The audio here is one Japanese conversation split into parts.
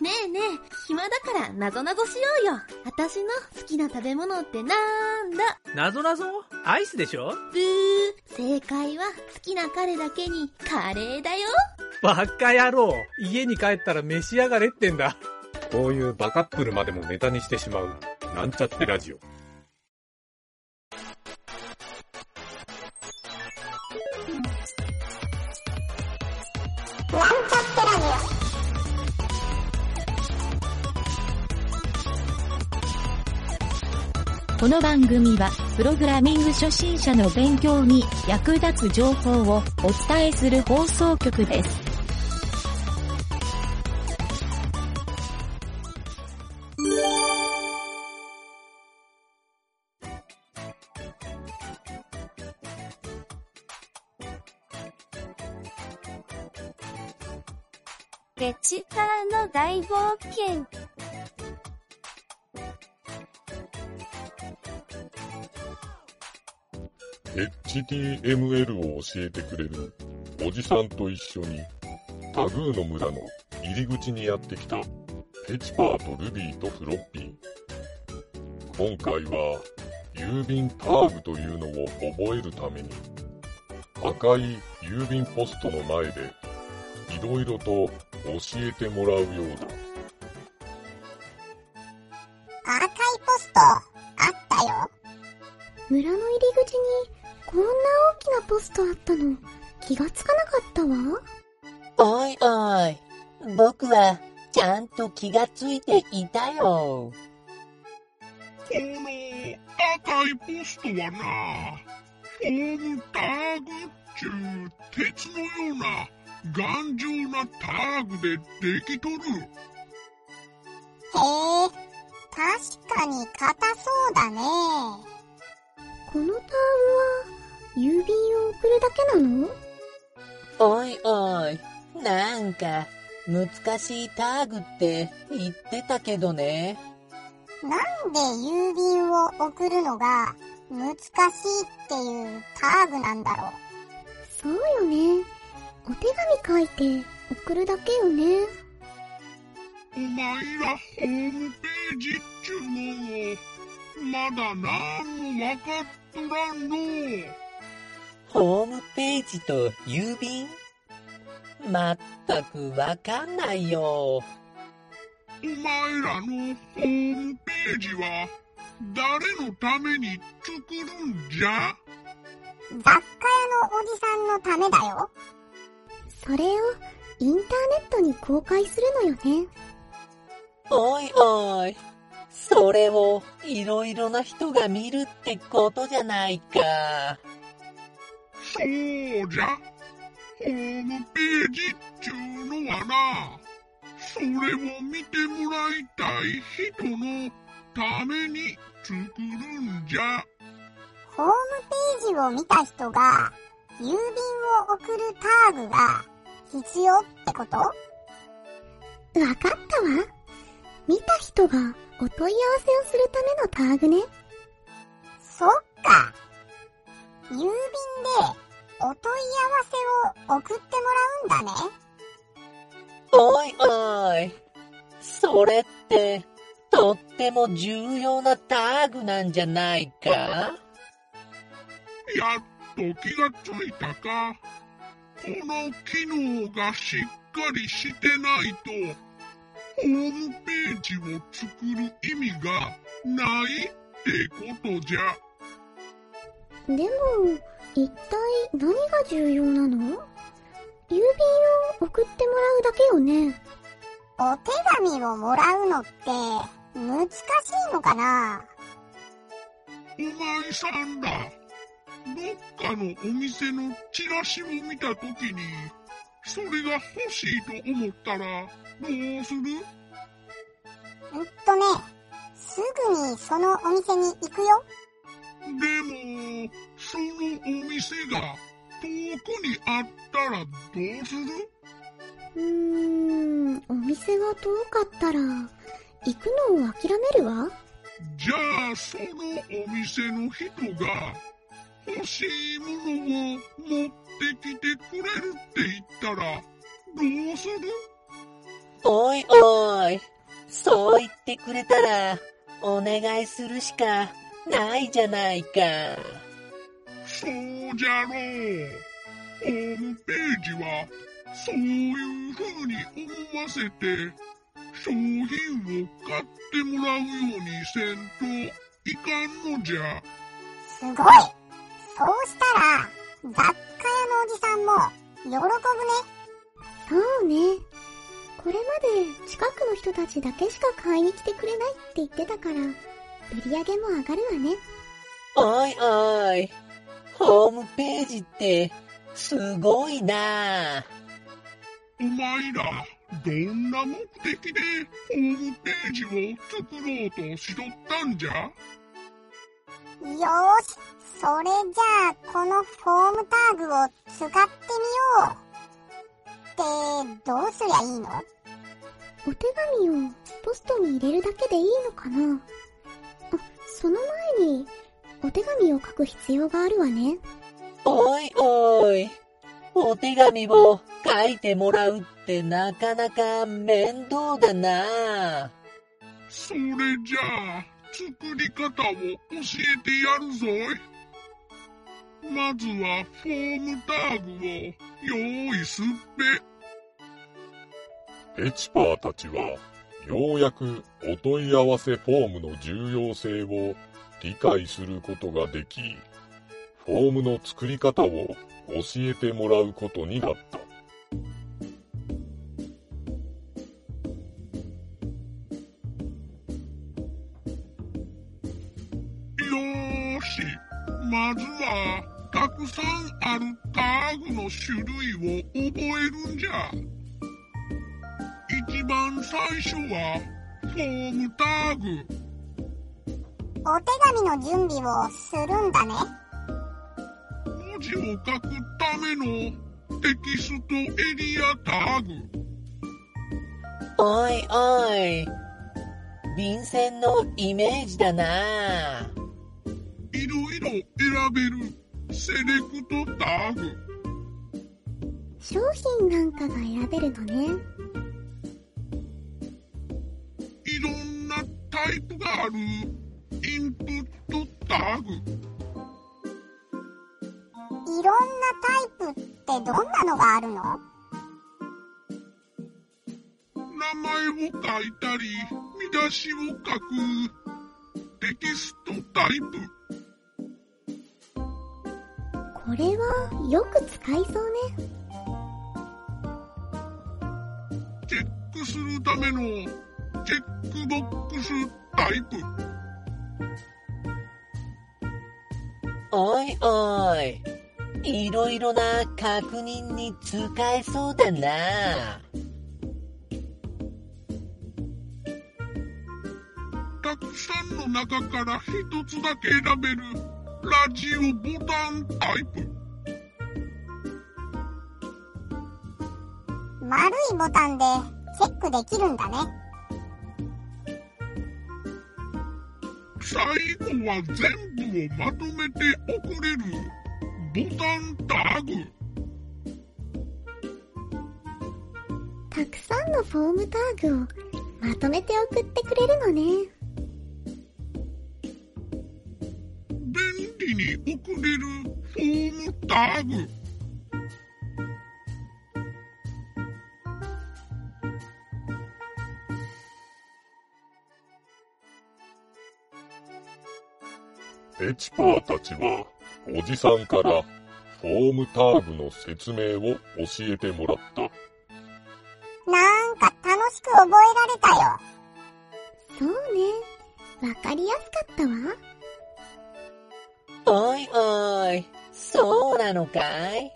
ねえねえ、暇だからなぞなぞしようよ。私の好きな食べ物ってなんだ？なぞなぞ？アイスでしょ？ブー。正解は好きな彼だけにカレーだよ。バカ野郎。家に帰ったら召し上がれってんだ。こういうバカップルまでもネタにしてしまう。なんちゃってラジオ。この番組は、プログラミング初心者の勉強に役立つ情報をお伝えする放送局です。デチカーの大冒険。HTML を教えてくれるおじさんと一緒にタグーの村の入り口にやってきたペチパーとルビーとフロッピー。今回は郵便ターグというのを覚えるために赤い郵便ポストの前でいろいろと教えてもらうようだ。赤いポスト、あったよ。村の入り口にこんな大きなポストあったの気がつかなかったわ。おいおい、僕はちゃんと気がついていたよ。この赤いポストはな、ホームターグっちゅう鉄のような頑丈なターグでできとる。へえ、確かに硬そうだね。このターグは郵便を送るだけなの？おいおい、なんか難しいターグって言ってたけどね。なんで郵便を送るのが難しいっていうターグなんだろう？そうよね。お手紙書いて送るだけよね。お前らホームページっちゅうのをまだなんもわかっとらんのう。ホームページと郵便？まったくわかんないよ。お前らのホームページは誰のために作るんじゃ？雑貨屋のおじさんのためだよ。それをインターネットに公開するのよね。おいおい、それをいろいろな人が見るってことじゃないか。そうじゃ。ホームページっちゅうのはな、それを見てもらいたい人のために作るんじゃ。ホームページを見た人が郵便を送るターグが必要ってこと？わかったわ。見た人がお問い合わせをするためのターグね。そっか。郵便でお問い合わせを送ってもらうんだね。おいおい、それってとっても重要なターグなんじゃないか？やっと気がついたか。この機能がしっかりしてないと、ホームページを作る意味がないってことじゃ。でも、一体何が重要なの？郵便を送ってもらうだけよね。お手紙をもらうのって難しいのかな？お前さんだ。どっかのお店のチラシを見たときに、それが欲しいと思ったら、どうする？うんとね、すぐにそのお店に行くよ。そのお店が遠くにあったらどうする？うーん、お店が遠かったら、行くのを諦めるわ？じゃあ、そのお店の人が、欲しいものを持ってきてくれるって言ったら、どうする？おいおい、そう言ってくれたら、お願いするしかないじゃないか。そうじゃろう。ホームページは、そういう風に思わせて、商品を買ってもらうようにせんといかんのじゃ。すごいそうしたら、雑貨屋のおじさんも、喜ぶね。そうね。これまで近くの人たちだけしか買いに来てくれないって言ってたから、売り上げも上がるわね。おいおい、ホームページって、すごいな。お前ら、どんな目的でホームページを作ろうとしとったんじゃ？よーし、それじゃあ、このフォームタグを使ってみよう。って、どうすりゃいいの？お手紙をポストに入れるだけでいいのかな？あ、その前に、お手紙を書く必要があるわね。おいおい、お手紙を書いてもらうってなかなか面倒だなそれじゃあ、作り方を教えてやるぞい。まずはフォームタグを用意すっぺ。ペチパーたちは、ようやくお問い合わせフォームの重要性を理解することができ、フォームの作り方を教えてもらうことになった。よーし、まずは、たくさんあるタグの種類を覚えるんじゃ。一番最初は、フォームタグ。お手紙の準備をするんだね。文字を書くためのテキストエリアタグ。おいおい、便箋のイメージだないろいろ選べるセレクトタグ。商品なんかが選べるのね。いろんなタイプがあるインプットタグ。いろんなタイプってどんなのがあるの？名前を書いたり、見出しを書くテキストタイプ。これはよく使いそうね。チェックするためのチェックボックスタイプ。おいおい、いろいろな確認に使えそうだなたくさんの中から一つだけ選べるラジオボタンタイプ。丸いボタンでチェックできるんだね。最後は全部をまとめて送れるボタンタグ。たくさんのフォームタグをまとめて送ってくれるのね。便利に送れるフォームタグ。ペチパーたちは、おじさんからフォームタグの説明を教えてもらった。なんか楽しく覚えられたよ。そうね。わかりやすかったわ。おいおい、そうなのかい？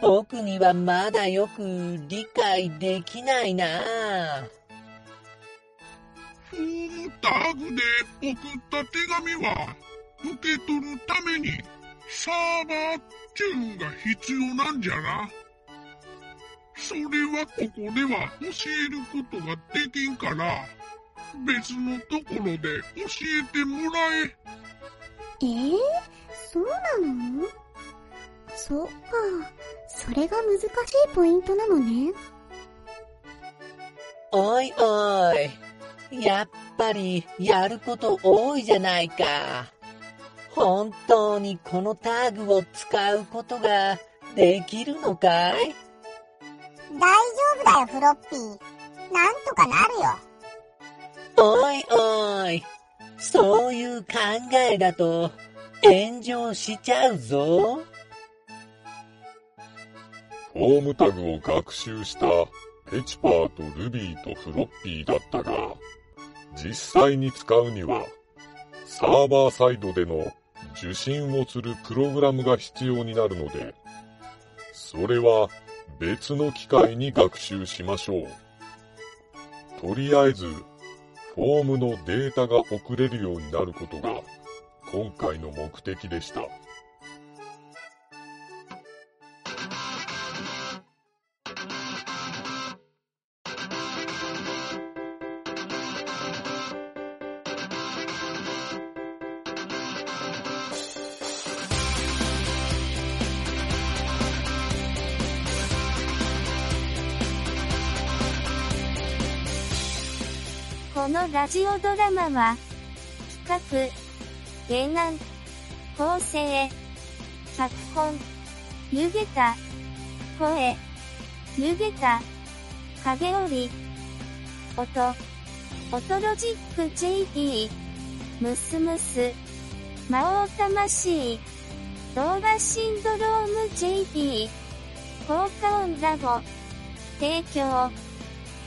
僕にはまだよく理解できないなフォームタグで送った手紙は受け取るためにサーバーチューンが必要なんじゃな。それはここでは教えることができんから別のところで教えてもらえ。えー、そうなの？そっか。それが難しいポイントなのね。おいおい、やっぱりやること多いじゃないか。本当にこのタグを使うことができるのかい？大丈夫だよ、フロッピー。なんとかなるよ。おいおい。そういう考えだと炎上しちゃうぞ。フォームタグを学習したペチパーとルビーとフロッピーだったが、実際に使うには、サーバーサイドでの受信をするプログラムが必要になるので、それは別の機会に学習しましょう。とりあえず、フォームのデータが送れるようになることが今回の目的でした。このラジオドラマは、企画、原案、構成、脚本、湯げた、声、湯げた、影織、音、音ロジック JP、ムスムス、魔王魂、動画シンドローム JP、効果音ラボ、提供、